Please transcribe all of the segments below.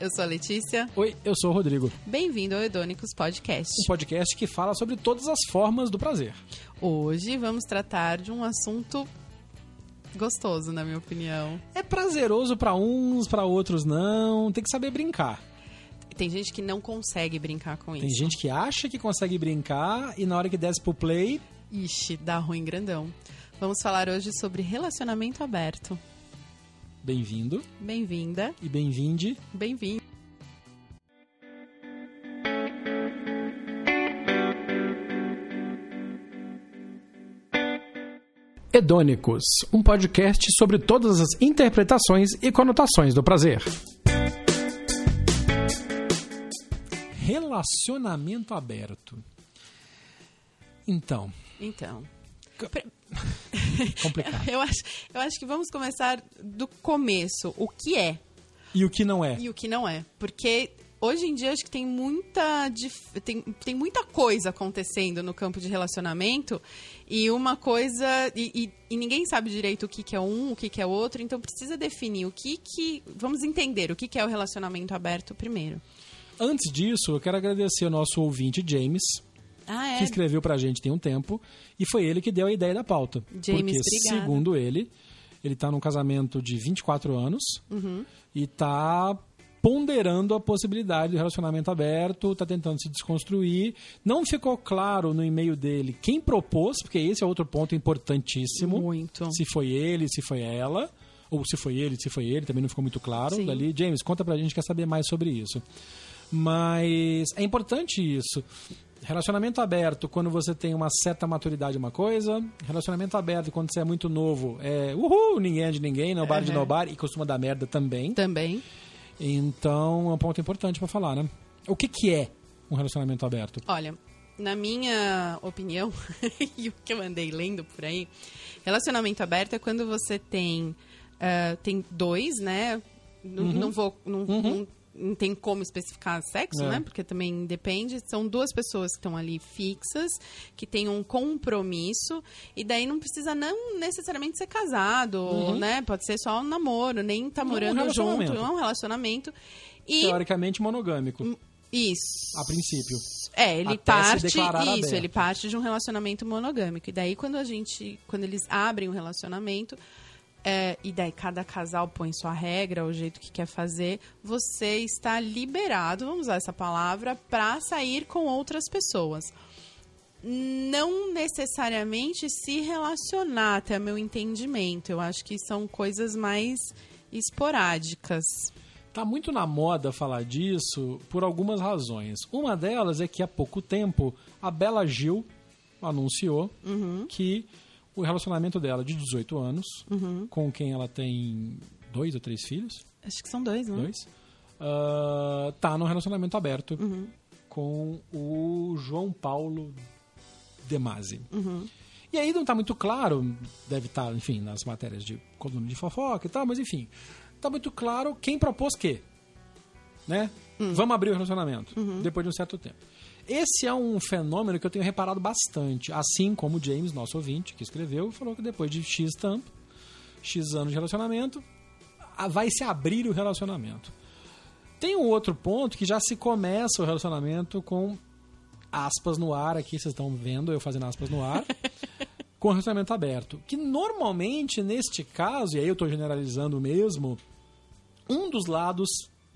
Eu sou a Letícia. Oi, eu sou o Rodrigo. Bem-vindo ao Edônicos Podcast. Um podcast que fala sobre todas as formas do prazer. Hoje vamos tratar de um assunto gostoso, na minha opinião. É prazeroso para uns, para outros não. Tem que saber brincar. Tem gente que não consegue brincar com Tem isso. gente que acha que consegue brincar e na hora que desce pro play, Ixi, dá ruim grandão. Vamos falar hoje sobre relacionamento aberto. bem-vindo Bem-vinda, e bem-vinde. bem-vindo. Hedônicos, um podcast sobre todas as interpretações e conotações do prazer. Relacionamento aberto. Então, Então, complicado. eu acho, eu acho que vamos começar do começo. O que é E o que não é? e o que não é. Porque hoje em dia acho que tem muita, tem, tem muita coisa acontecendo no campo de relacionamento e uma coisa. E, e- e ninguém sabe direito o que, que é um, o que, que é outro, então precisa definir o que que. Vamos entender o que, que é o relacionamento aberto primeiro. Antes disso, eu quero agradecer ao nosso ouvinte James, Ah, que é. escreveu pra gente tem um tempo, e foi ele que deu a ideia da pauta. James, porque, obrigada. segundo ele, ele tá num casamento de 24 anos Uhum. e tá ponderando a possibilidade do relacionamento aberto, tá tentando se desconstruir. Não ficou claro no e-mail dele quem propôs, porque esse é outro ponto importantíssimo. Muito. Se foi ele, se foi ela, ou se foi ele, se foi ele, também não ficou muito claro. Sim. Dali, James, conta pra gente, quer saber mais sobre isso. Mas é importante isso. Relacionamento aberto, quando você tem uma certa maturidade, uma coisa. Relacionamento aberto, quando você é muito novo, é uhul, ninguém é de ninguém, nobody de Uhum. nobody, e costuma dar merda também. Também. Então é um ponto importante pra falar, né? O que, que é um relacionamento aberto? Olha, na minha opinião, e o que eu andei lendo por aí, relacionamento aberto é quando você tem, ah, tem dois, né? Não, Uhum. não vou. Não, não- não tem como especificar sexo, É. né? Porque também depende. São duas pessoas que estão ali fixas, que têm um compromisso, e daí não precisa não necessariamente ser casado, né? Pode ser só um namoro, nem tá Não, um morando junto, é um relacionamento. E Teoricamente monogâmico, isso. a princípio. É, ele Até parte isso, aberto. ele parte de um relacionamento monogâmico. E daí quando a gente, quando eles abrem um relacionamento, é, e daí cada casal põe sua regra, o jeito que quer fazer, você está liberado, vamos usar essa palavra, para sair com outras pessoas. Não necessariamente se relacionar, até meu entendimento. Eu acho que são coisas mais esporádicas. Tá muito na moda falar disso por algumas razões. Uma delas é que há pouco tempo a Bela Gil anunciou que o relacionamento dela de 18 anos, com quem ela tem dois ou três filhos, Acho que são dois, né? dois, ah, tá num relacionamento aberto com o João Paulo Demasi. E aí não tá muito claro, deve estar, enfim, nas matérias de coluna de fofoca e tal, mas enfim, tá muito claro quem propôs que, né? Vamos abrir o relacionamento depois de um certo tempo. Esse é um fenômeno que eu tenho reparado bastante, assim como o James, nosso ouvinte, que escreveu, falou que depois de X tempo, X anos de relacionamento, vai se abrir o relacionamento. Tem um outro ponto que já se começa o relacionamento com aspas no ar, aqui vocês estão vendo eu fazendo aspas no ar, com o relacionamento aberto. Que normalmente, neste caso, e aí eu estou generalizando mesmo, um dos lados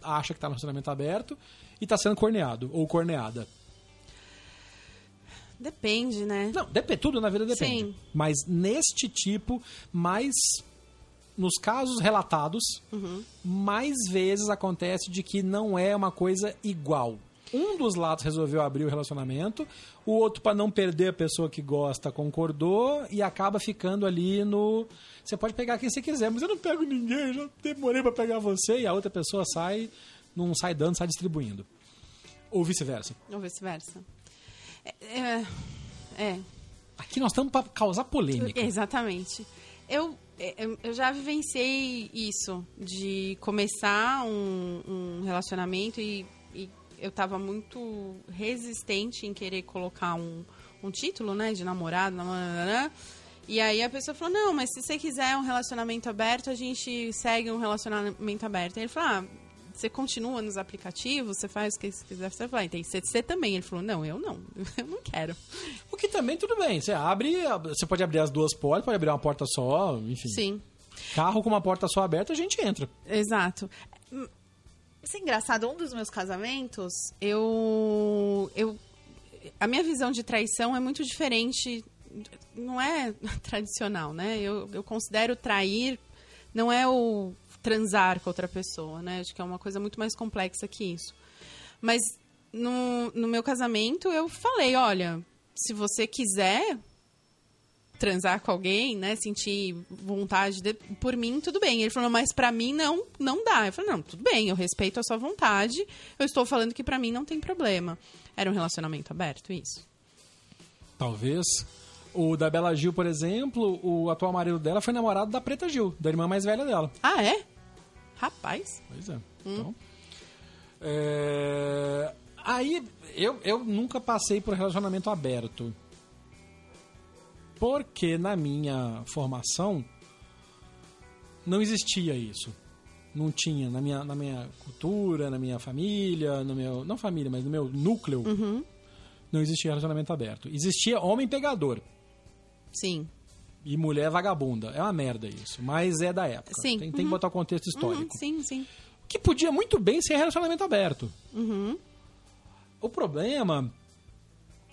acha que está no relacionamento aberto e está sendo corneado ou corneada. Depende, né? Não, depende, tudo na vida depende. Sim. Mas neste tipo, mais nos casos relatados, mais vezes acontece de que não é uma coisa igual. Um dos lados resolveu abrir o relacionamento, o outro, para não perder a pessoa que gosta, concordou e acaba ficando ali no. Você pode pegar quem você quiser, mas eu não pego ninguém, já demorei para pegar você, e a outra pessoa sai, não sai dando, sai distribuindo. Ou vice-versa. Ou vice-versa. É, é, Aqui nós estamos para causar polêmica. exatamente. Eu, eu já vivenciei isso, de começar um, um relacionamento e, e eu tava muito resistente em querer colocar um, um título, né, de namorado, namorada, e aí a pessoa falou, não, mas se você quiser um relacionamento aberto, a gente segue um relacionamento aberto. E ele falou, ah, você continua nos aplicativos, você faz o que você quiser, você vai. Tem você também. Ele falou, não, eu não, eu não quero. O que também tudo bem. Você abre, você pode abrir as duas portas, pode abrir uma porta só, enfim. Sim. Carro com uma porta só aberta, a gente entra. Exato. Isso é engraçado. Um dos meus casamentos, eu, eu. A minha visão de traição é muito diferente. Não é tradicional, né? Eu, eu considero trair. Não é o transar com outra pessoa, né? Acho que é uma coisa muito mais complexa que isso. Mas no, no meu casamento, eu falei: olha, se você quiser, transar com alguém, né, sentir vontade de, por mim, tudo bem. Ele falou, mas para mim não, não dá. Eu falei, não, tudo bem, eu respeito a sua vontade. Eu estou falando que para mim não tem problema. Era um relacionamento aberto, isso. Talvez. O da Bela Gil, por exemplo, o atual marido dela foi namorado da Preta Gil, da irmã mais velha dela. Ah, é? Rapaz. Pois é. Hum. Então, é... Aí, eu, eu nunca passei por relacionamento aberto porque na minha formação não existia isso. Não tinha na minha, na minha cultura, na minha família, no meu. Não família, mas no meu núcleo. Uhum. Não existia relacionamento aberto. Existia homem pegador. Sim. E mulher vagabunda. É uma merda isso. Mas é da época. Sim. Tem, uhum. tem que botar o contexto histórico. Uhum. Sim, sim. Que podia muito bem ser relacionamento aberto. Uhum. O problema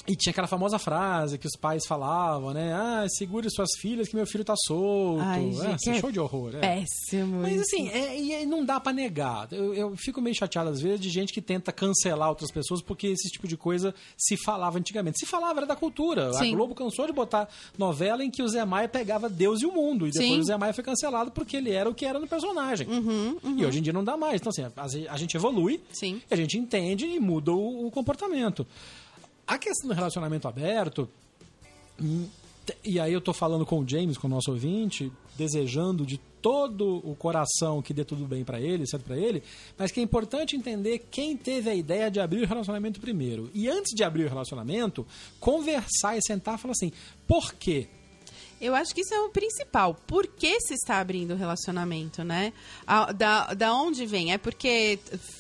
e tinha aquela famosa frase que os pais falavam, né? Ah, segure suas filhas que meu filho tá solto. Ai, é, gente, assim, é show de horror. É. Péssimo. Mas assim, é, e não dá para negar. Eu, eu, fico meio chateado às vezes de gente que tenta cancelar outras pessoas porque esse tipo de coisa se falava antigamente. Se falava, era da cultura. Sim. A Globo cansou de botar novela em que o Zé Maia pegava Deus e o mundo. E depois Sim. o Zé Maia foi cancelado porque ele era o que era no personagem. Uhum, uhum. E hoje em dia não dá mais. Então, assim, a, a gente evolui, Sim. a gente entende e muda o, o comportamento. A questão do relacionamento aberto, hum, e aí eu tô falando com o James, com o nosso ouvinte, desejando de todo o coração que dê tudo bem para ele, certo para ele, mas que é importante entender quem teve a ideia de abrir o relacionamento primeiro. E antes de abrir o relacionamento, conversar e sentar e falar assim: por quê? Eu acho que isso é o principal. Por que se está abrindo o relacionamento, né? Da, da onde vem? É porque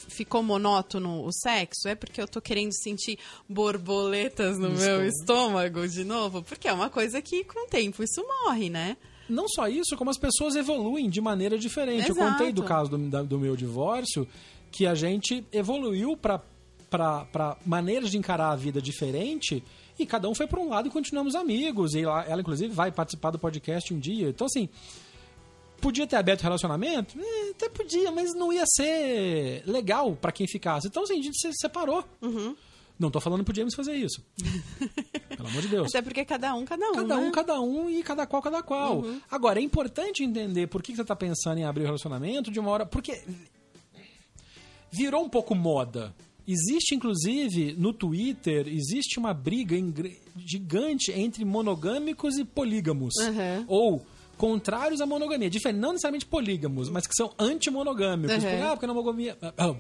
ficou monótono o sexo? É porque eu tô querendo sentir borboletas no No meu estômago. estômago de novo? Porque é uma coisa que com o tempo isso morre, né? Não só isso, como as pessoas evoluem de maneira diferente. Eu Exato. contei do caso do, do meu divórcio, que a gente evoluiu para maneiras de encarar a vida diferente e cada um foi para um lado e continuamos amigos. E ela, ela, inclusive, vai participar do podcast um dia. Então, assim, podia ter aberto o relacionamento? É, até podia, mas não ia ser legal para quem ficasse. Então, assim, a gente se separou. Uhum. Não tô falando pro James fazer isso. Pelo amor de Deus. Até porque cada um, cada um. Cada um, né? cada um e cada qual, cada qual. Agora, é importante entender por que que você está pensando em abrir o relacionamento de uma hora. Porque virou um pouco moda. Existe, inclusive, no Twitter, existe uma briga gigante entre monogâmicos e polígamos. Uhum. Ou contrários à monogamia. Diferente, não necessariamente polígamos, mas que são antimonogâmicos. Uhum. Porque, ah, porque monogamia... ah,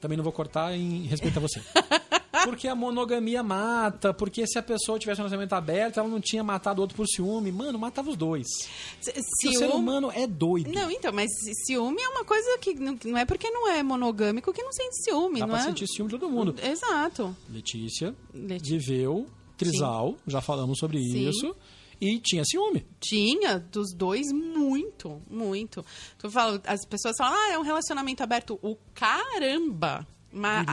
Também não vou cortar em respeito a você. Porque a monogamia mata, porque se a pessoa tivesse um relacionamento aberto, ela não tinha matado o outro por ciúme. Mano, matava os dois. Porque o ser humano é doido. Não, então, mas ciúme é uma coisa que não, é porque não é monogâmico que não sente ciúme, Dá não pra é? sentir ciúme de todo mundo. Exato. Letícia Letícia. viveu trisal, já falamos sobre Sim. isso, e tinha ciúme. Tinha dos dois muito, muito. Tu fala, as pessoas falam, ah, é um relacionamento aberto. O caramba! Mas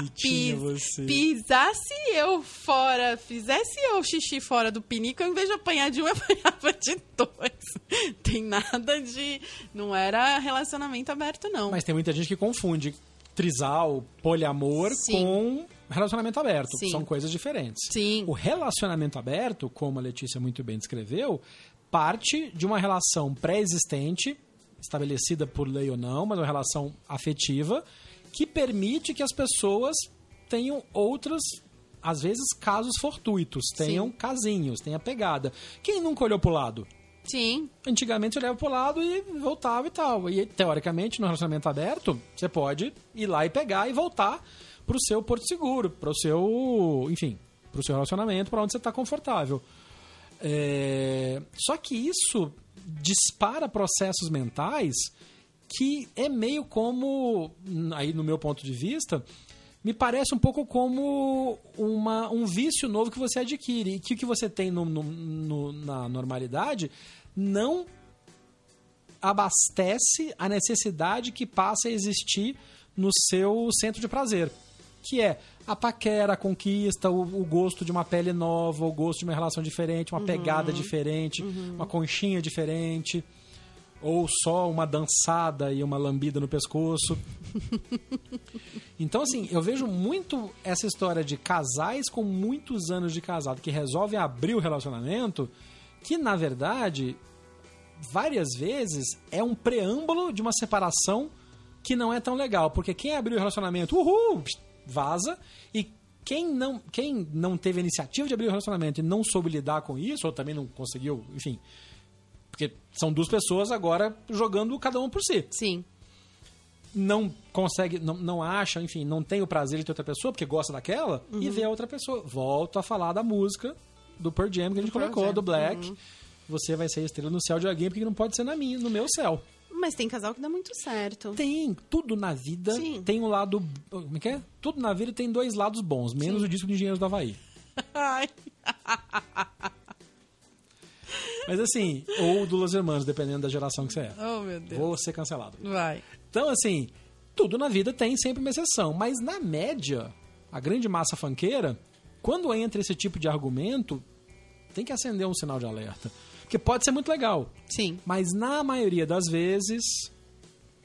você. pisasse eu fora, fizesse eu xixi fora do pinico, ao invés de apanhar de um, eu apanhava de dois. Tem nada de. Não era relacionamento aberto, não. Mas tem muita gente que confunde trisal, poliamor Sim. com relacionamento aberto. Sim. São coisas diferentes. Sim. O relacionamento aberto, como a Letícia muito bem descreveu, parte de uma relação pré-existente, estabelecida por lei ou não, mas uma relação afetiva, que permite que as pessoas tenham outras, às vezes, casos fortuitos, tenham Sim. casinhos, tenha pegada. Quem nunca olhou pro lado? Sim. Antigamente você olhava pro lado e voltava e tal. E teoricamente, no relacionamento aberto, você pode ir lá e pegar e voltar pro seu porto seguro, pro seu, enfim, pro seu relacionamento, para onde você está confortável. É, Só que isso dispara processos mentais que é meio como, aí no meu ponto de vista, me parece um pouco como uma, um vício novo que você adquire e que o que você tem no, no, no, na normalidade não abastece a necessidade que passa a existir no seu centro de prazer. Que é a paquera, a conquista, o, o gosto de uma pele nova, o gosto de uma relação diferente, uma uhum. pegada diferente, uhum. uma conchinha diferente ou só uma dançada e uma lambida no pescoço. Então, assim, eu vejo muito essa história de casais com muitos anos de casado que resolvem abrir o relacionamento, que na verdade, várias vezes é um preâmbulo de uma separação que não é tão legal, porque quem abriu o relacionamento, uhul, vaza, e quem não, quem não teve a iniciativa de abrir o relacionamento e não soube lidar com isso, ou também não conseguiu, enfim, porque são duas pessoas agora jogando cada um por si. Sim. Não consegue, não, não acha, enfim, não tem o prazer de ter outra pessoa, porque gosta daquela, uhum. e vê a outra pessoa. Volto a falar da música do Pearl Jam que a gente do colocou, do Black. Uhum. Você vai ser estrela no céu de alguém, porque não pode ser na minha, no meu céu. Mas tem casal que dá muito certo. Tem. Tudo na vida Sim. tem um lado. Como é que é? Tudo na vida tem dois lados bons, menos Sim. o disco de Engenheiros do Havaí. Ai. Mas assim, ou do Los Hermanos, dependendo da geração que você é. Oh, meu Deus. Vou ser cancelado. Vai. Então, assim, tudo na vida tem sempre uma exceção. Mas na média, a grande massa fanqueira, quando entra esse tipo de argumento, tem que acender um sinal de alerta. Porque pode ser muito legal. Sim. Mas na maioria das vezes,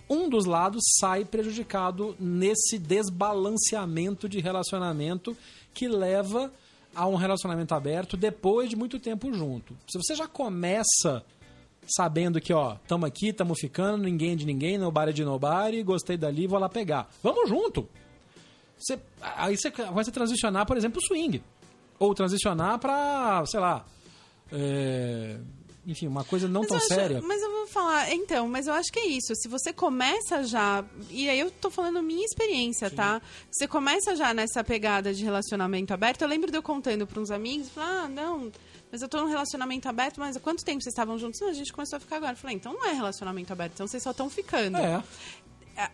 um dos lados sai prejudicado nesse desbalanceamento de relacionamento que leva a um relacionamento aberto depois de muito tempo junto. Se você já começa sabendo que, ó, tamo aqui, tamo ficando, ninguém é de ninguém, nobody é de nobody, gostei dali, vou lá pegar. Vamos junto! Você, aí você vai transicionar, por exemplo, swing. Ou transicionar pra, sei lá, é, enfim, uma coisa não mas tão acho, séria. Mas eu falar, então, mas eu acho que é isso. Se você começa já, e aí eu tô falando minha experiência, Sim. tá? Você começa já nessa pegada de relacionamento aberto. Eu lembro de eu contando para uns amigos, falar, ah, não, mas eu tô num relacionamento aberto, mas há quanto tempo vocês estavam juntos? Não, a gente começou a ficar agora. Eu falei, então não é relacionamento aberto, então vocês só estão ficando. É.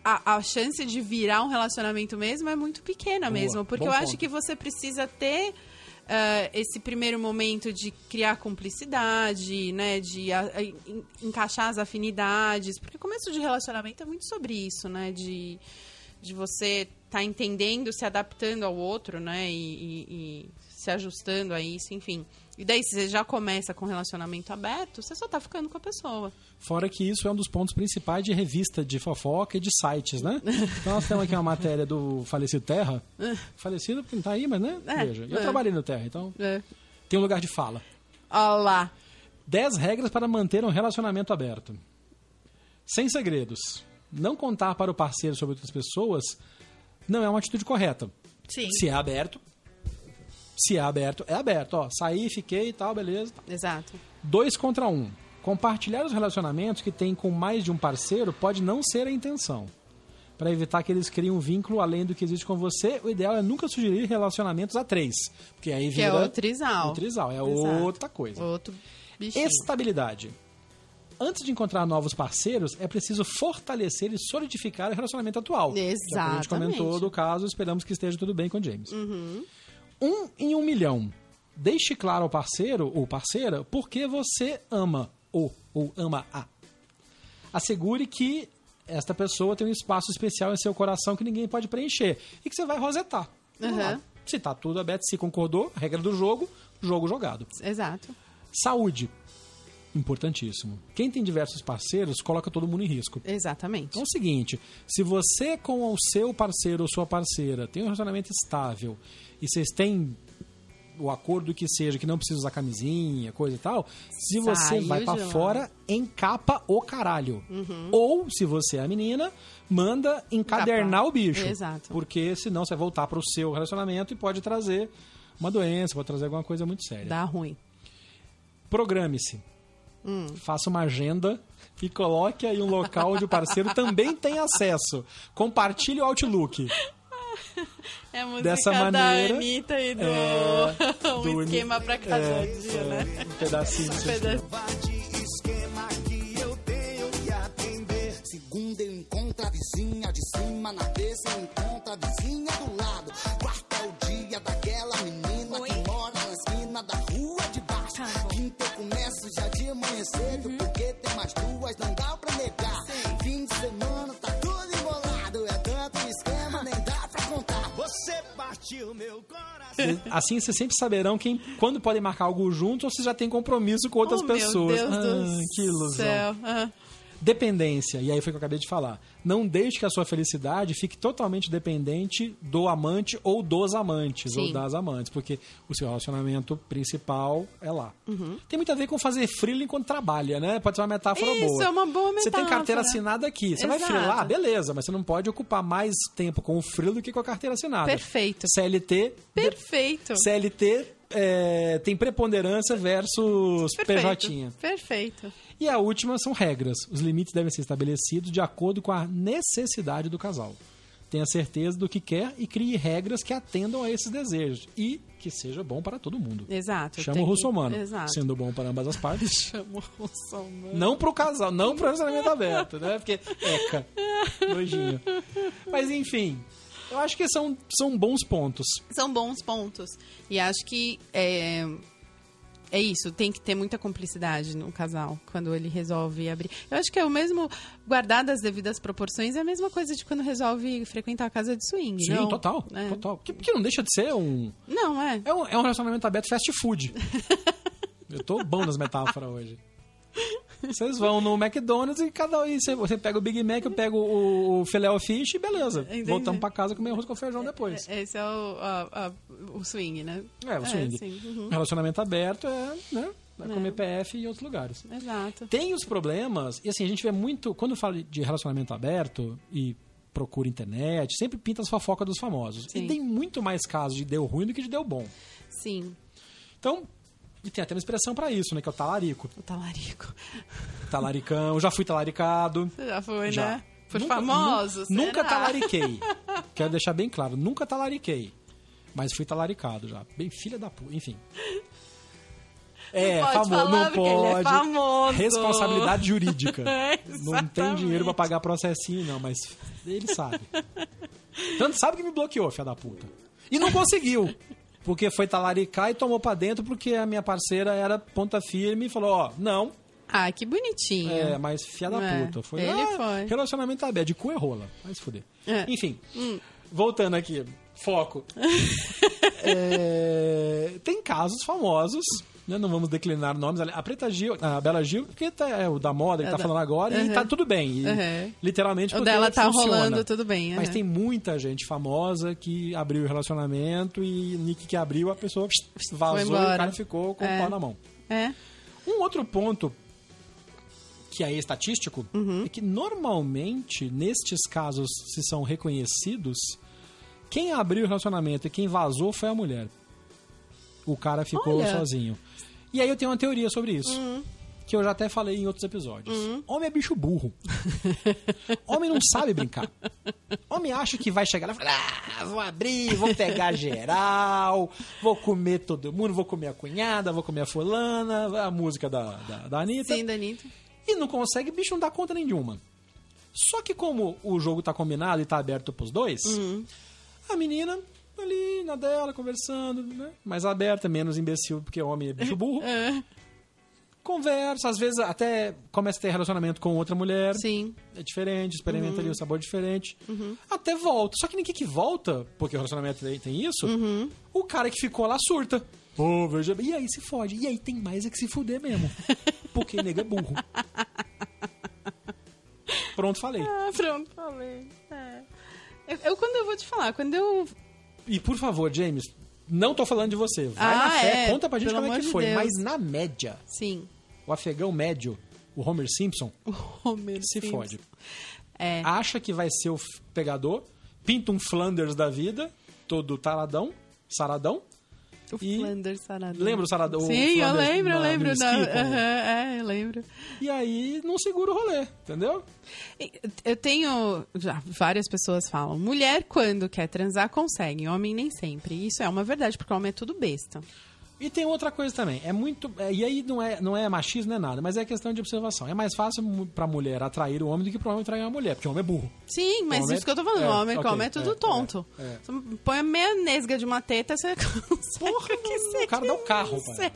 A, a, chance de virar um relacionamento mesmo é muito pequena Boa, mesmo. Porque eu ponto. acho que você precisa ter uh, esse primeiro momento de criar cumplicidade, né? De a, a, en, encaixar as afinidades. Porque começo de relacionamento é muito sobre isso, né? De, de você estar tá entendendo, se adaptando ao outro, né? E, e, e se ajustando a isso, enfim. E daí, se você já começa com relacionamento aberto, você só tá ficando com a pessoa. Fora que isso é um dos pontos principais de revista de fofoca e de sites, né? Então nós temos aqui uma matéria do falecido Terra. Falecido porque não tá aí, mas né? É, Veja. Eu é. trabalhei no Terra, então é. tem um lugar de fala. Olá. 10 regras para manter um relacionamento aberto. Sem segredos. Não contar para o parceiro sobre outras pessoas não é uma atitude correta. Sim. Se é aberto, se é aberto, é aberto. Ó, saí, fiquei e tal, beleza. Exato. Dois contra um. Compartilhar os relacionamentos que tem com mais de um parceiro pode não ser a intenção. Para evitar que eles criem um vínculo além do que existe com você, o ideal é nunca sugerir relacionamentos a três. Porque aí vira. Que é o trisal. O trisal, é Exato. outra coisa. Outro bichinho. Estabilidade. Antes de encontrar novos parceiros, é preciso fortalecer e solidificar o relacionamento atual. Exatamente. a gente comentou do caso, esperamos que esteja tudo bem com o James. Uhum um em um milhão. Deixe claro ao parceiro ou parceira por que você ama o ou ama a. Assegure que esta pessoa tem um espaço especial em seu coração que ninguém pode preencher e que você vai rosetar. Uhum. Se tá tudo aberto, se concordou, regra do jogo, jogo jogado. Exato. Saúde. Importantíssimo. Quem tem diversos parceiros coloca todo mundo em risco. Exatamente. Então é o seguinte: se você com o seu parceiro ou sua parceira tem um relacionamento estável e vocês têm o acordo que seja, que não precisa usar camisinha, coisa e tal, se você Saiu vai para fora, encapa o caralho. Uhum. Ou, se você é a menina, manda encadernar Capa. o bicho. Exato. Porque senão você vai voltar para o seu relacionamento e pode trazer uma doença, pode trazer alguma coisa muito séria. Dá ruim. Programe-se hum. faça uma agenda e coloque aí um local onde o parceiro também tem acesso. Compartilhe o Outlook. É a música Dessa maneira, da Anitta e do, é, um esquema pra cada tá é, dia, é, né? Um pedacinho. Um pedacinho. esquema que eu tenho que atender. Segunda eu encontro a vizinha de cima, na terça eu encontro a vizinha do lado. Manhã cedo, porque tem mais duas, não dá pra negar. Fim de semana tá tudo embolado, é tanto esquema, nem dá pra contar. Você partiu meu coração. Assim vocês sempre saberão quem, quando podem marcar algo junto ou se já tem compromisso com outras oh, pessoas. Meu Deus ah, do que ilusão. Céu. Ah. Dependência, e aí foi o que eu acabei de falar. Não deixe que a sua felicidade fique totalmente dependente do amante ou dos amantes, Sim. ou das amantes, porque o seu relacionamento principal é lá. Uhum. Tem muito a ver com fazer frilo enquanto trabalha, né? Pode ser uma metáfora Isso, boa. é uma boa Você tem metáfora. carteira assinada aqui. Você vai Exato. frilar, beleza, mas você não pode ocupar mais tempo com o frilo do que com a carteira assinada. Perfeito. CLT. Perfeito. CLT é, tem preponderância versus Perfeito. PJ. Perfeito. E a última são regras. Os limites devem ser estabelecidos de acordo com a necessidade do casal. Tenha certeza do que quer e crie regras que atendam a esses desejos e que seja bom para todo mundo. Exato. Chama o que- russomano. Exato. Sendo bom para ambas as partes. Chama o russomano. Não pro casal, não pro relacionamento aberto, né? Porque eca, nojinho. Mas enfim, eu acho que são, são bons pontos. São bons pontos. E acho que é, é isso, tem que ter muita cumplicidade no casal quando ele resolve abrir. Eu acho que é o mesmo, guardar das devidas proporções, é a mesma coisa de quando resolve frequentar a casa de swing. Sim, não? total, É. total. Que, que não deixa de ser um... Não, é. É um, é um relacionamento aberto fast food. Eu tô bom nas metáforas hoje. Vocês vão no McDonald's e cada um. Você, pega o Big Mac, eu pego o, filé o fish e beleza. Entendi. Voltamos pra casa comer arroz com feijão depois. Esse é o, a- a- o swing, né? É, o swing. sim, uhum. Relacionamento aberto é, né? Vai comer PF em outros lugares. Exato. Tem os problemas, e assim, a gente vê muito. Quando fala de relacionamento aberto e procura internet, sempre pinta as fofocas dos famosos. Sim. E tem muito mais casos de deu ruim do que de deu bom. Sim, Então, e tem até uma expressão pra isso, né? Que é o talarico. o talarico. Talaricão, já fui talaricado. Você já foi, Já. né? Por Nunca- famosos. nu- Nunca será? talariquei. Quero deixar bem claro, nunca talariquei. Mas fui talaricado já. Bem filha da puta, enfim. É, pode famoso, não é pode. famoso. Responsabilidade jurídica. É, não tem dinheiro pra pagar processinho, não, mas ele sabe. Tanto sabe que me bloqueou, filha da puta. E não conseguiu. Porque foi talaricar e tomou pra dentro porque a minha parceira era ponta firme e falou, ó, não, Ah, que bonitinho. é, mas filha da É, puta. Foi, ele ah, foi. Relacionamento aberto, de cu é rola. Vai se fuder. É. Enfim, voltando aqui, foco. É, tem casos famosos, né, não vamos declinar nomes. A Preta Gil, a Bela Gil, porque tá, é o da moda que É tá da- falando agora, e Uhum. tá tudo bem. E, Uhum. Literalmente O dela tá funciona. rolando tudo bem. Mas aham. tem muita gente famosa que abriu o relacionamento e Nick que abriu, a pessoa vazou e o cara ficou com É. o pau na mão. É. Um outro ponto que aí é estatístico Uhum. é que normalmente nestes casos se são reconhecidos quem abriu o relacionamento e quem vazou foi a mulher. O cara ficou Olha. Uhum. sozinho. E aí eu tenho uma teoria sobre isso. Que eu já até falei em outros episódios. Homem é bicho burro. Homem não sabe brincar. Homem acha que vai chegar lá e falar: ah, vou abrir, vou pegar geral, vou comer todo mundo, vou comer a cunhada, vou comer a fulana, a música da, da, da Anitta. Sim, Danito. E não consegue, bicho não dá conta nenhuma. Só que como o jogo tá combinado e tá aberto pros dois, a menina ali na dela, conversando, né? Mais aberta, menos imbecil, porque homem é bicho burro. Conversa, às vezes até começa a ter relacionamento com outra mulher. Sim. É diferente, experimenta ali um sabor diferente. Até volta. Só que ninguém que volta, porque o relacionamento tem, tem isso, o cara que ficou lá surta. Pô, veja. E aí se fode. E aí tem mais é que se fuder mesmo. Porque nega é burro. Pronto, falei. Ah, pronto, falei. É. Eu, eu- quando eu vou te falar, quando eu. E por favor, James, não tô falando de você. Vai Ah, na fé, é, conta pra gente como é que de foi. Deus. Mas na média, Sim. o afegão médio, o Homer Simpson, O Homer se Simpson. fode. É. Acha que vai ser o pegador, pinta um Flanders da vida, todo taradão, saradão. O E- Flanders Saradão. Lembra o Saradão? o Sim, eu Flanders lembro, eu na- lembro. como- Aham, é, eu lembro. E aí não segura o rolê, entendeu? Eu tenho. Já várias pessoas falam: mulher, quando quer transar, consegue. Homem, nem sempre. Isso é uma verdade, porque homem é tudo besta. E tem outra coisa também, é muito. é, e aí não é, não é machismo, não é nada, mas é questão de observação. É mais fácil pra mulher atrair o homem do que pro homem atrair a mulher, porque o homem é burro. Sim, mas Homem- isso que eu tô falando. é, homem ok, com homem é tudo é, tonto. é, é. Você põe a meia nesga de uma teta, você Porra, o que você o cara dá o carro, pai.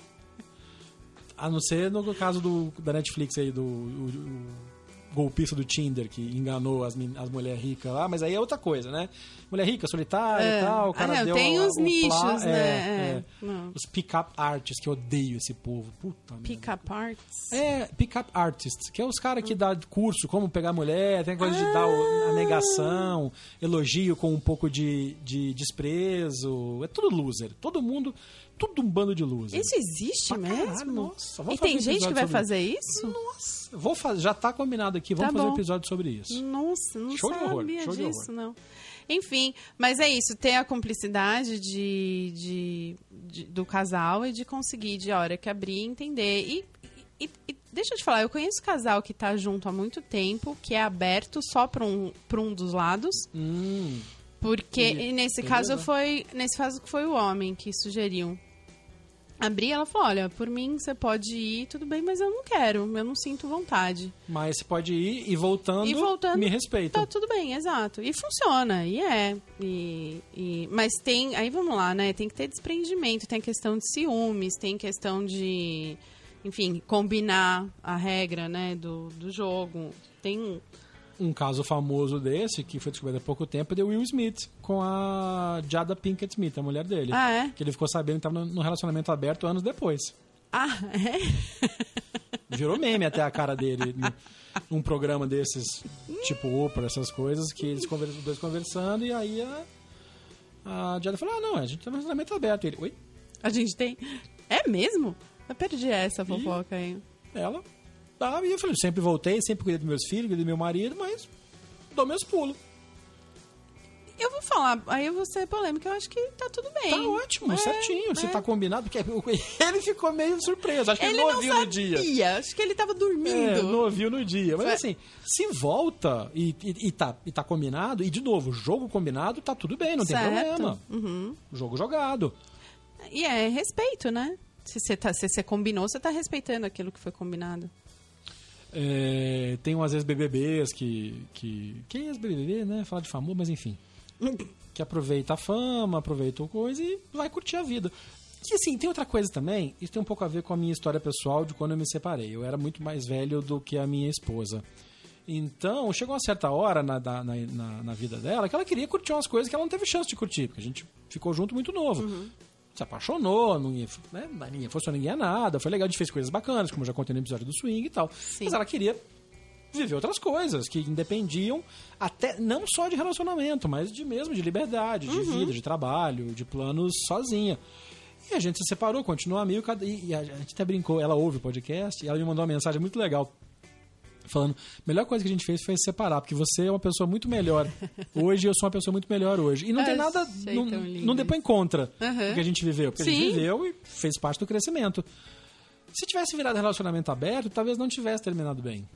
A não ser no caso do, da Netflix aí, do o- o golpista do Tinder que enganou as, as mulheres ricas lá, mas aí é outra coisa, né? Mulher rica, solitária É. e tal, o cara Ah, não, deu tem os o nichos, plá- né? é, É. é. Os pick-up artists, que eu odeio esse povo. Puta merda. Pick-up arts. É, pick-up artists, que é os caras que dá curso, como pegar mulher, tem coisa de dar a negação, elogio com um pouco de, de desprezo. É tudo loser. Todo mundo, tudo um bando de loser. Isso existe Pra mesmo? caralho, nossa, vamos e tem um gente que vai fazer isso? Nossa, vou fazer, já tá combinado aqui, vamos Tá fazer um episódio sobre isso. Nossa, não Show de sabia horror, show de disso, horror. não. Enfim, mas é isso, ter a cumplicidade de, de- de- do casal e de conseguir, de hora que abrir, entender. E, e- e deixa eu te falar, eu conheço casal que tá junto há muito tempo, que é aberto só para um, pra um dos lados, Hum, porque e nesse beleza. caso foi nesse caso foi o homem que sugeriu. Abri, ela falou: Olha, por mim você pode ir, tudo bem, mas eu não quero, eu não sinto vontade. mas você pode ir e voltando, E voltando, me respeita. Tá tudo bem, exato. E funciona, e é. E, e- mas tem. Aí vamos lá, né? Tem que ter desprendimento, tem questão de ciúmes, tem questão de. Enfim, combinar a regra, né, do, do jogo. Tem. Um caso famoso desse, que foi descoberto há pouco tempo, é de Will Smith, com a Jada Pinkett Smith, a mulher dele. Ah, é? Que ele ficou sabendo que estava num relacionamento aberto anos depois. Ah, é? Virou meme até a cara dele num- num programa desses, tipo Oprah, essas coisas, que eles conversam, os dois conversando, e aí a, a Jada falou: Ah, não, a gente tem um relacionamento aberto. E ele, oi? A gente tem. É mesmo? Eu perdi essa fofoca aí. Ela. Ah, e eu falei: Sempre voltei, sempre cuidei dos meus filhos, cuidei do meu marido, mas dou meus pulos. Eu vou falar, aí eu vou ser polêmica, eu acho que tá tudo bem. Tá ótimo, É, certinho. Se é. tá combinado, porque ele ficou meio surpreso. Acho que ele, Ele não não ouviu no dia. sabia, acho que ele tava É, dormindo. não ouviu no dia. Mas Foi- assim, se volta e, e, e tá, e tá combinado, e de novo, jogo combinado, tá tudo bem, não tem Certo. problema. Uhum. Jogo jogado. E é respeito, né? Se você tá, se você combinou, você tá respeitando aquilo que foi combinado. É, tem umas ex-BBBs que, que. Quem é ex-BBB, né? Fala de famoso, mas enfim. Que aproveita a fama, aproveita o coisa e vai curtir a vida. E assim, tem outra coisa também, isso tem um pouco a ver com a minha história pessoal de quando eu me separei. Eu era muito mais velho do que a minha esposa. Então, chegou uma certa hora na, na, na, na- na vida dela que ela queria curtir umas coisas que ela não teve chance de curtir, porque a gente ficou junto muito novo. Se apaixonou, não ia, né, ninguém fosse ninguém é nada, foi legal, a gente fez coisas bacanas, como eu já contei no episódio do swing e tal. Sim. Mas ela queria viver outras coisas que independiam até não só de relacionamento, mas de mesmo de liberdade, de vida, de trabalho, de planos sozinha. E a gente se separou, continuou amigo, e a gente até brincou, ela ouve o podcast e ela me mandou uma mensagem muito legal. Falando, a melhor coisa que a gente fez foi se separar, porque você é uma pessoa muito melhor hoje e eu sou uma pessoa muito melhor hoje. E não tem nada, não, não depõe contra Aham. o que a gente viveu, porque a Sim. gente viveu e fez parte do crescimento. Se tivesse virado relacionamento aberto, talvez não tivesse terminado bem.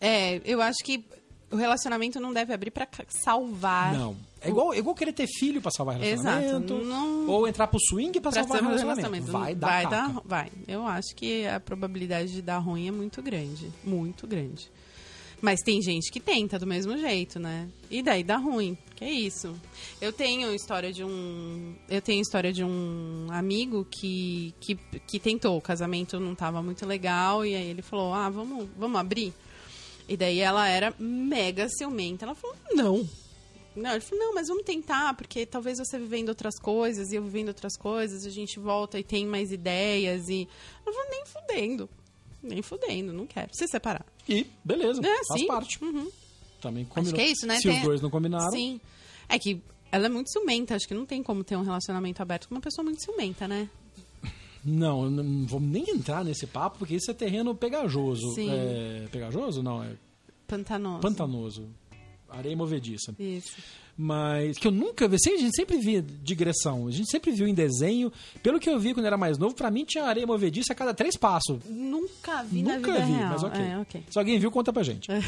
É, eu acho que o relacionamento não deve abrir pra ca- salvar. Não. É igual, é igual querer ter filho pra salvar relacionamento. Exato, não- Ou entrar pro swing pra, Pra salvar relacionamento. relacionamento. Vai dar vai caca. dar, vai. Eu acho que a probabilidade de dar ruim é muito grande, muito grande. Mas tem gente que tenta do mesmo jeito, né? E daí dá ruim. Que é isso. Eu tenho história de um, eu tenho história de um amigo que que, que tentou, o casamento não tava muito legal e aí ele falou: "Ah, vamos, vamos abrir". E daí ela era mega ciumenta. Ela falou: "Não, não, ele falou, não, mas vamos tentar, porque talvez você vivendo outras coisas e eu vivendo outras coisas, a gente volta e tem mais ideias e. Eu vou nem fudendo. Nem fudendo, não quero. Se separar. E beleza, É, faz sim. parte. Uhum. Também combinou. Acho que é isso, né? Se Tem- os dois não combinaram, Sim. É que ela é muito ciumenta, acho que não tem como ter um relacionamento aberto com uma pessoa muito ciumenta, né? não, eu não vamos nem entrar nesse papo, porque isso é terreno pegajoso. Sim. É, pegajoso? Não, é Pantanoso. pantanoso. Areia movediça. Isso. Mas que eu nunca vi, assim, a gente sempre via digressão, a gente sempre viu em desenho. Pelo que eu vi quando era mais novo, pra mim tinha areia movediça a cada três passos. Nunca vi na Nunca vida vi, real. mas ok. É, ok. Se alguém viu, conta pra gente.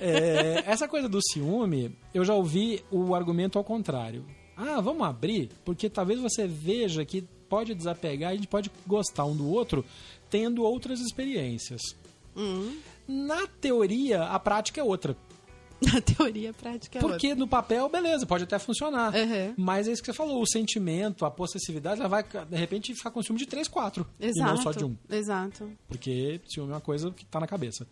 É, essa coisa do ciúme, eu já ouvi o argumento ao contrário. Ah, vamos abrir, porque talvez você veja que pode desapegar e a gente pode gostar um do outro tendo outras experiências. Hum. Na teoria, a prática é outra. Na teoria, a prática é Porque no papel, beleza, pode até funcionar. Uhum. Mas é isso que você falou, o sentimento, a possessividade, ela vai, de repente, ficar com ciúme de três, quatro. outra. Exato. E não só de um. Exato. Porque ciúme é uma coisa que tá na cabeça.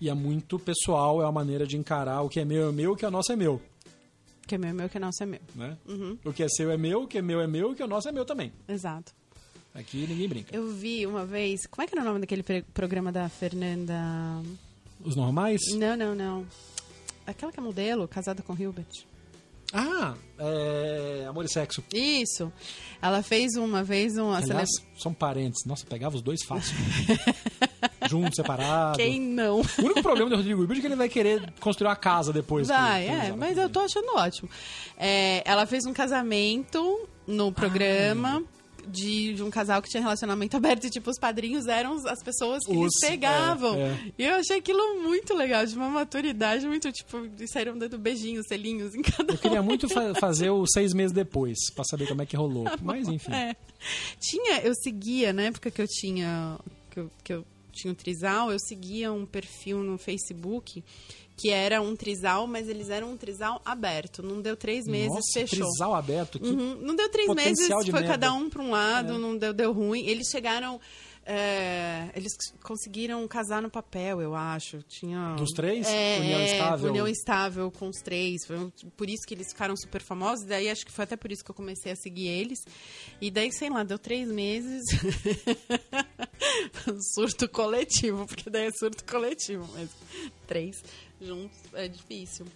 E é muito pessoal, é uma maneira de encarar o que é meu é meu, o que é nosso é meu. O que é meu é meu, o que é nosso é meu. Né? Uhum. O que é seu é meu, o que é meu é meu, o que é nosso é meu também. Exato. Aqui ninguém brinca. Eu vi uma vez. Como é que era o nome daquele programa da Fernanda? Os normais? Não, não, não. Aquela que é modelo, casada com Hilbert. Ah, é... Amor e Sexo. Isso. Ela fez uma vez uma Aliás, são parentes. Nossa, pegava os dois fácil. Junto, separado. Quem não? O único problema do Rodrigo Hilbert é que ele vai querer construir uma casa depois. Vai, que é, mas eu tô achando ótimo. É, ela fez um casamento no programa de, de um casal que tinha relacionamento aberto e, tipo, os padrinhos eram as pessoas que eles Os- pegavam. é, é. E eu achei aquilo muito legal, de uma maturidade muito, tipo, eles saíram dando beijinhos, selinhos em cada Eu queria muito fa- fazer o seis meses depois, pra saber como é que rolou. Mas enfim. É. Tinha, eu seguia, na época que eu tinha. Que eu, que eu tinha o Trisal, eu seguia um perfil no Facebook que era um Trisal, mas eles eram um Trisal aberto. Não deu três meses, Nossa, fechou. trisal aberto. Uhum. Não deu três meses, foi merda. cada um para um lado, É. não deu, deu ruim. Eles chegaram. é, eles conseguiram casar no papel, eu acho. Tinha Dos três? É, União é, estável? União estável com os três. Foi por isso que eles ficaram super famosos. Daí acho que foi até por isso que eu comecei a seguir eles. E daí, sei lá, deu três meses. Surto coletivo, porque daí é surto coletivo, mas três juntos é difícil.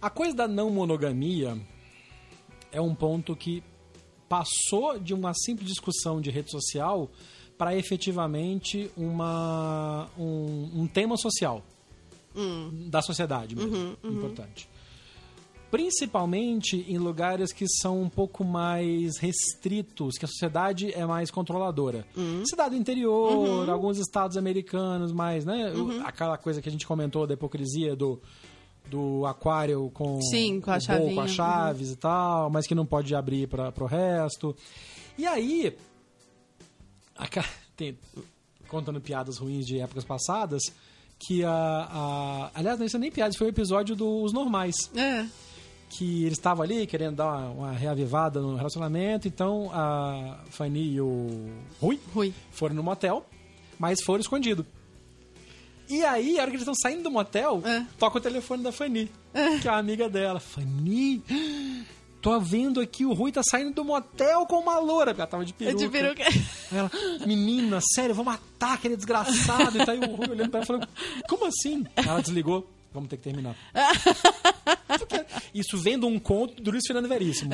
A coisa da não monogamia é um ponto que passou de uma simples discussão de rede social para efetivamente uma, um, um tema social da sociedade mesmo. Importante. Principalmente em lugares que são um pouco mais restritos, que a sociedade é mais controladora. Cidade do interior, alguns estados americanos mais, né? O- Aquela coisa que a gente comentou da hipocrisia do, do aquário com, Sim, com a bowl, com as chaves e tal, mas que não pode abrir para o resto. E aí, a tem- contando piadas ruins de épocas passadas, que a, a aliás, não isso é nem piada, isso foi o episódio dos normais É. que eles estavam ali querendo dar uma, uma reavivada no relacionamento, então a Fanny e o Rui Rui. foram no motel, mas foram escondido. E aí, a hora que eles estão saindo do motel, É. toca o telefone da Fanny, que é a amiga dela. Fanny, tô vendo aqui o Rui tá saindo do motel com uma loura, porque ela tava de É peruca. de peruca. Ela, menina, sério, eu vou matar aquele desgraçado. E tá aí o Rui olhando pra ela falando, como assim? Ela desligou, vamos ter que terminar. Isso vem de um conto do Luiz Fernando Veríssimo.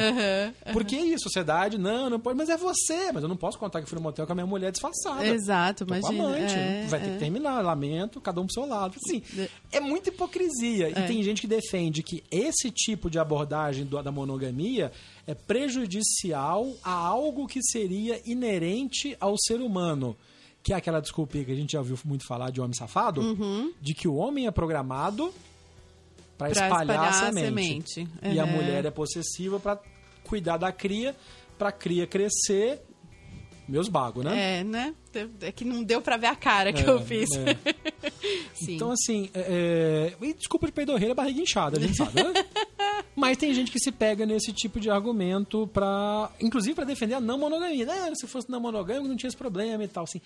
Por que isso? Sociedade, não, não pode, mas é você. Mas eu não posso contar que fui no motel com a minha mulher disfarçada. Exato, imagina. Com amante, é, vai ter é. que terminar, lamento, cada um pro seu lado. Assim, é muita hipocrisia. E tem gente que defende que esse tipo de abordagem do- da monogamia é prejudicial a algo que seria inerente ao ser humano. Que é aquela desculpa que a gente já ouviu muito falar de homem safado, Uhum. de que o homem é programado para espalhar, espalhar a a semente. semente. E a mulher é possessiva para cuidar da cria, para a cria crescer. Meus bagos, né? É, né? É que não deu pra ver a cara que É, eu fiz. é. Então, assim, é, é, e desculpa de peidorreira, barriga inchada, a gente sabe, né? Mas tem gente que se pega nesse tipo de argumento para, inclusive para defender a não monogamia. Ah, se fosse não monogâmico não tinha esse problema e tal, assim.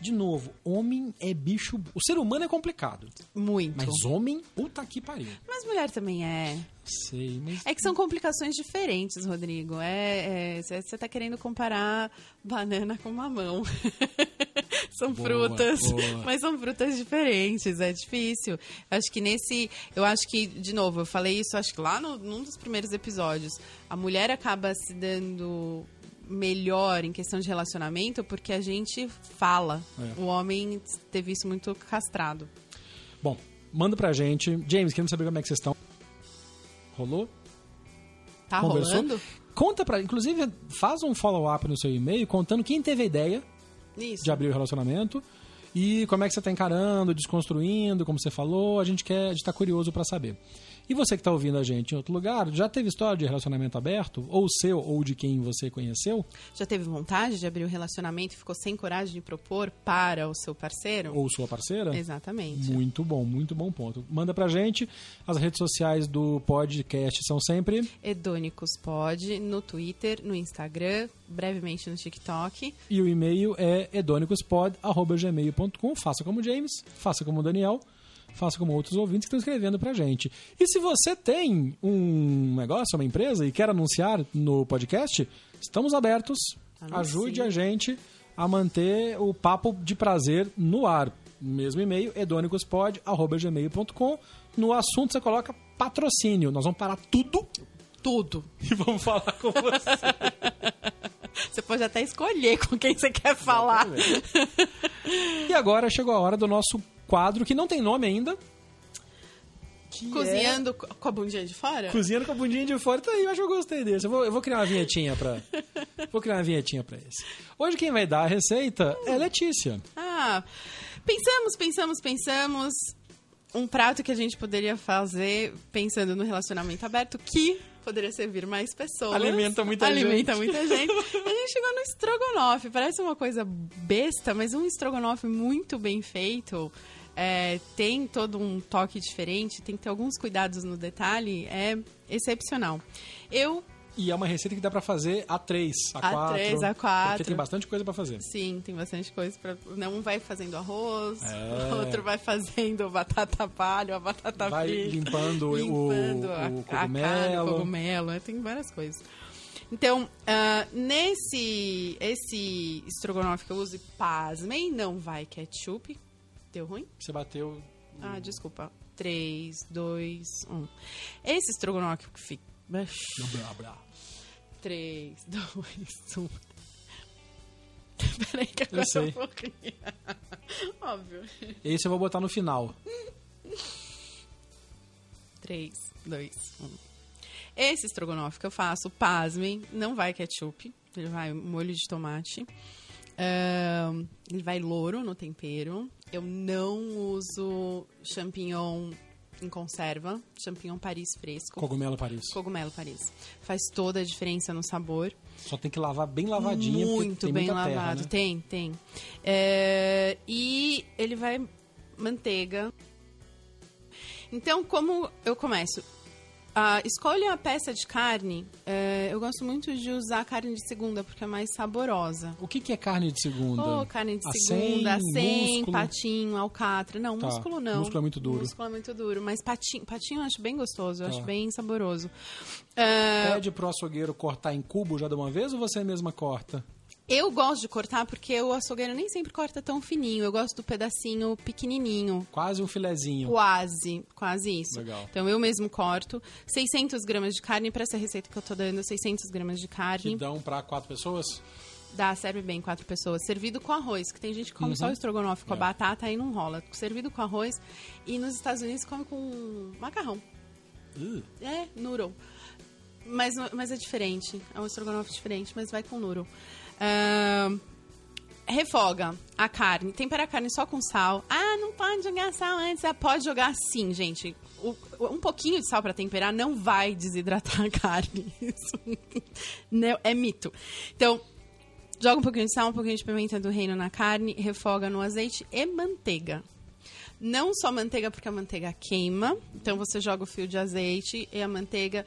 De novo, homem é bicho, o ser humano é complicado, Muito. mas homem, puta que pariu. Mas mulher também é. Sei, mas É que são complicações diferentes, Rodrigo. É, você tá querendo comparar banana com mamão. são Boa, frutas, boa. mas são frutas diferentes. É difícil. Acho que nesse, eu acho que de novo, eu falei isso, acho que lá no, num dos primeiros episódios, a mulher acaba se dando melhor em questão de relacionamento porque a gente fala. É. O homem teve isso muito castrado. Bom, manda pra gente. James, queremos saber como é que vocês estão. Rolou? Tá Conversou? rolando? Conta pra. Inclusive, faz um follow-up no seu e-mail contando quem teve a ideia Isso. de abrir o relacionamento e como é que você tá encarando, desconstruindo, como você falou. A gente quer, a gente tá curioso pra saber. E você que está ouvindo a gente em outro lugar, já teve história de relacionamento aberto? Ou seu, ou de quem você conheceu? Já teve vontade de abrir um relacionamento e ficou sem coragem de propor para o seu parceiro? Ou sua parceira? Exatamente. Muito bom, muito bom ponto. Manda pra gente. As redes sociais do podcast são sempre. Edônicos pode no Twitter, no Instagram, brevemente no TikTok. E o e-mail é edonicospod.gmail.com. Faça como James, faça como Daniel, faça como outros ouvintes que estão escrevendo pra gente. E se você tem um negócio, uma empresa e quer anunciar no podcast, estamos abertos. Anuncie. Ajude a gente a manter o papo de prazer no ar. Mesmo e-mail, edonicospod.gmail.com. No assunto você coloca patrocínio. Nós vamos parar tudo Tudo. e vamos falar com você. Você pode até escolher com quem você quer falar. E agora chegou a hora do nosso quadro, que não tem nome ainda. que Cozinhando co- com a bundinha de fora? é Cozinhando com a bundinha de fora. Tá aí, eu acho que eu gostei desse. Eu vou, eu vou criar uma vinhetinha pra. vou criar uma vinhetinha pra esse. Hoje quem vai dar a receita é Letícia. Ah, pensamos, pensamos, pensamos. Um prato que a gente poderia fazer pensando no relacionamento aberto que poderia servir mais pessoas. Alimenta muita Alimenta gente. muita gente. A gente chegou no estrogonofe. Parece uma coisa besta, mas um estrogonofe muito bem feito. é, tem todo um toque diferente, tem que ter alguns cuidados no detalhe. É excepcional. Eu E é uma receita que dá pra fazer a 3, a A 4. três, a quatro. Porque tem bastante coisa pra fazer. Sim, tem bastante coisa para Um vai fazendo arroz, É. outro vai fazendo batata palha, a batata Vai frita. limpando o- limpando o a, a carne, cogumelo. o cogumelo, tem várias coisas. Então, ah, nesse esse estrogonofe que eu uso, pasmem, não vai ketchup. Deu ruim? Você bateu. Ah, desculpa. 3, 2, 1. Esse estrogonofe que fica... Blá, blá. 3, 2, 1. Peraí que agora sei. eu vou criar. Óbvio. Esse eu vou botar no final. 3, 2, 1. Esse estrogonofe que eu faço, pasmem, não vai ketchup. Ele vai molho de tomate. Ahn, ele vai louro no tempero. Eu não uso champignon em conserva. Champignon Paris fresco. Cogumelo Paris. Cogumelo Paris. Faz toda a diferença no sabor. Só tem que lavar bem lavadinha. porque Muito bem lavado. terra, né? Tem, tem. É, e ele vai manteiga. Então, como eu começo? Ah, escolha a peça de carne. é, eu gosto muito de usar carne de segunda, porque é mais saborosa. O que, que é carne de segunda? Oh, carne de segunda, acém, músculo? patinho, alcatra. Não, Tá, músculo não. músculo é muito duro. Músculo é muito duro, mas patinho, patinho eu acho bem gostoso, eu Tá. acho bem saboroso. Ah, Pede pro açougueiro cortar em cubo já de uma vez ou você mesma corta? Eu gosto de cortar porque o açougueiro nem sempre corta tão fininho. Eu gosto do pedacinho pequenininho. Quase um filezinho. Quase, quase isso. Legal. Então eu mesmo corto 600 gramas de carne para essa receita que eu tô dando, 600 gramas de Que carne. dão pra quatro pessoas? Dá, serve bem quatro pessoas. Servido com arroz, que tem gente que come Uhum. só o estrogonofe com a É. batata, aí não rola. Servido com arroz. E nos Estados Unidos come com macarrão. Uh, É, noodle. Mas, mas é diferente. É um estrogonofe diferente, mas vai com noodle. Ahn, refoga a carne. Tempera a carne só com sal. Ah, não pode jogar sal antes. Ah, pode jogar sim, gente. O- um pouquinho de sal para temperar não vai desidratar a carne. Isso não, é mito. Então, joga um pouquinho de sal, um pouquinho de pimenta do reino na carne, refoga no azeite e manteiga. Não só manteiga, porque a manteiga queima. Então você joga o fio de azeite e a manteiga.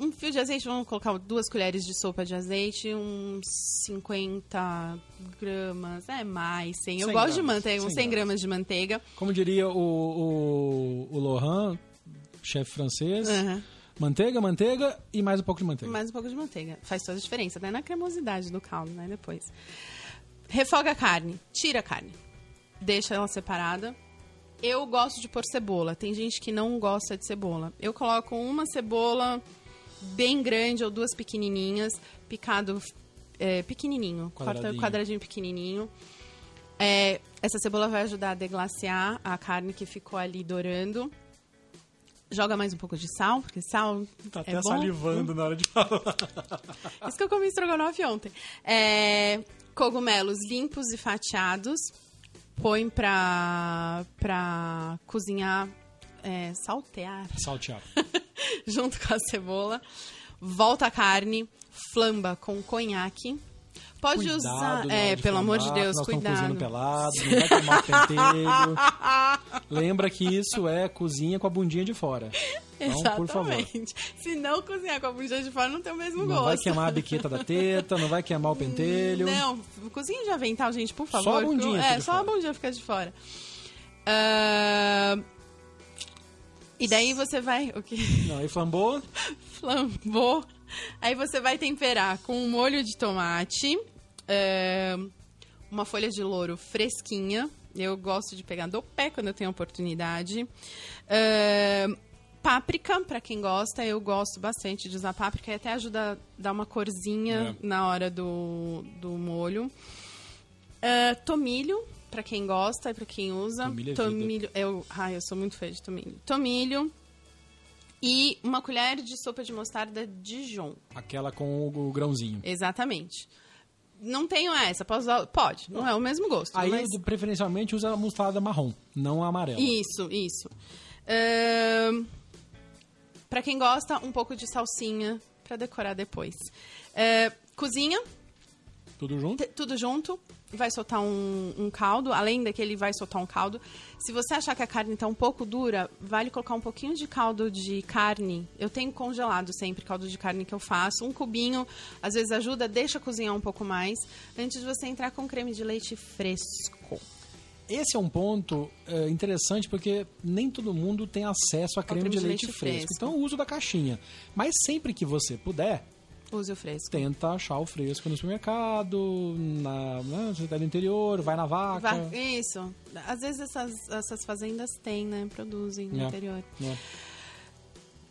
Um fio de azeite, vamos colocar duas colheres de sopa de azeite, uns 50 gramas, é mais, 100. Eu 100 gosto de gramas, manteiga, uns 100 100 gramas de manteiga. como diria o, o, o Lohan, chefe francês, Aham. manteiga, manteiga e mais um pouco de manteiga. Mais um pouco de manteiga. Faz toda a diferença, até na cremosidade do caldo, né? Depois. Refoga a carne, tira a carne, deixa ela separada. Eu gosto de pôr cebola. Tem gente que não gosta de cebola. Eu coloco uma cebola bem grande ou duas pequenininhas, picado é, pequenininho, corta Quadradinho. quadradinho pequenininho. É, essa cebola vai ajudar a deglaciar a carne que ficou ali dourando. Joga mais um pouco de sal, porque sal Tá é até bom. salivando na hora de falar. Isso que eu comi estrogonofe ontem. É, cogumelos limpos e fatiados. Põe pra, pra cozinhar é, saltear Saltear. junto com a cebola. Volta a carne, flamba com conhaque. Pode Cuidado usar. É, pelo amor de Deus, nós cuidado. pelado, não vai queimar o pentelho. Lembra que isso é cozinha com a bundinha de fora. Então, por favor. Exatamente. Se não cozinhar com a bundinha de fora, não tem o mesmo Não gosto. vai queimar a biqueta da teta, não vai queimar o pentelho. Não, cozinha de avental, gente, por Só favor. a bundinha É, só a fora. bundinha fica de fora. Ah, E daí você vai. O que? Não, e flambou, Flambou. Aí você vai temperar com um molho de tomate, é, uma folha de louro fresquinha. Eu gosto de pegar do pé quando eu tenho oportunidade. É, páprica, pra quem gosta, eu gosto bastante de usar páprica e até ajuda a dar uma corzinha É. na hora do, do molho. É, tomilho, pra quem gosta e pra quem usa. Tomilho é tomilho, eu, ai, eu sou muito fã de tomilho. Tomilho. E uma colher de sopa de mostarda Dijon. aquela com o, grãozinho. Exatamente. Não tenho essa, posso usar? Pode, não é o mesmo gosto. Aí, mas... preferencialmente, usa a mostarda marrom, não a amarela. Isso, isso. Ahn, Pra quem gosta, um pouco de salsinha pra decorar depois. É, cozinha, Tudo junto? T- tudo junto, vai soltar um, um caldo, além daquele vai soltar um caldo. Se você achar que a carne está um pouco dura, vale colocar um pouquinho de caldo de carne. Eu tenho congelado sempre caldo de carne que eu faço, um cubinho, às vezes ajuda, deixa cozinhar um pouco mais, antes de você entrar com creme de leite fresco. Esse é um ponto é, interessante porque nem todo mundo tem acesso a creme, de, leite, fresco. fresco. Então, o uso da caixinha. Mas sempre que você puder, Use o fresco. tenta achar o fresco no supermercado, na, na cidade interior, vai na vaca. Va- Isso. Às vezes essas, essas fazendas têm, né? Produzem no É. interior. É.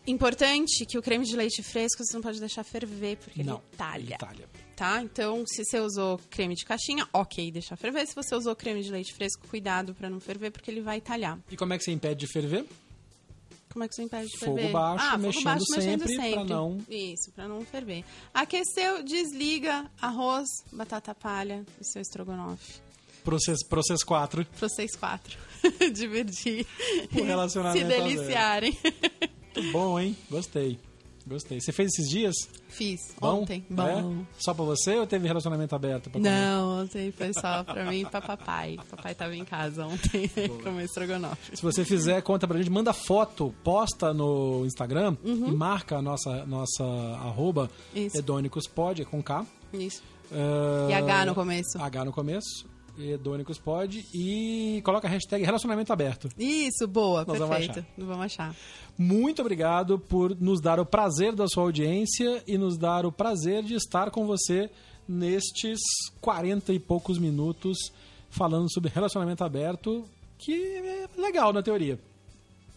Importante que o creme de leite fresco você não pode deixar ferver, porque Não, ele talha. ele talha. Tá? Então, se você usou creme de caixinha, ok, deixa ferver. Se você usou creme de leite fresco, cuidado pra não ferver, porque ele vai talhar. E como é que você impede de ferver? Como é que você impede de Fogo ferver? baixo, ah, fogo baixo, mexendo sempre pra não- Isso, pra não ferver. Aqueceu, desliga arroz, batata palha e seu estrogonofe. Process, Process 4. Pra vocês quatro. Divertir. O relacionamento Se deliciarem. Muito bom, hein? Gostei. Gostei. Você fez esses dias? Fiz. Bom? Ontem. É? Bom. Só pra você ou teve relacionamento aberto? Não, ontem foi só pra mim e pra papai. Papai tava em casa ontem com estrogonofe. Se você fizer, conta pra gente, manda foto, posta no Instagram e marca a nossa, nossa arroba Isso. hedônicospod, é com K. Isso. Eh, E H no começo. H no começo. Hedônicospod e coloca a hashtag relacionamento aberto. Isso, boa, Nós vamos perfeito. Não vamos achar. Muito obrigado por nos dar o prazer da sua audiência e nos dar o prazer de estar com você nestes 40 e poucos minutos falando sobre relacionamento aberto, que é legal na teoria.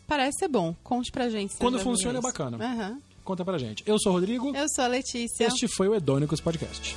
Parece ser bom. Conte pra gente. Quando funciona, é bacana. Aham. Conta pra gente. Eu sou o Rodrigo. Eu sou a Letícia. Este foi o Hedônicos Podcast.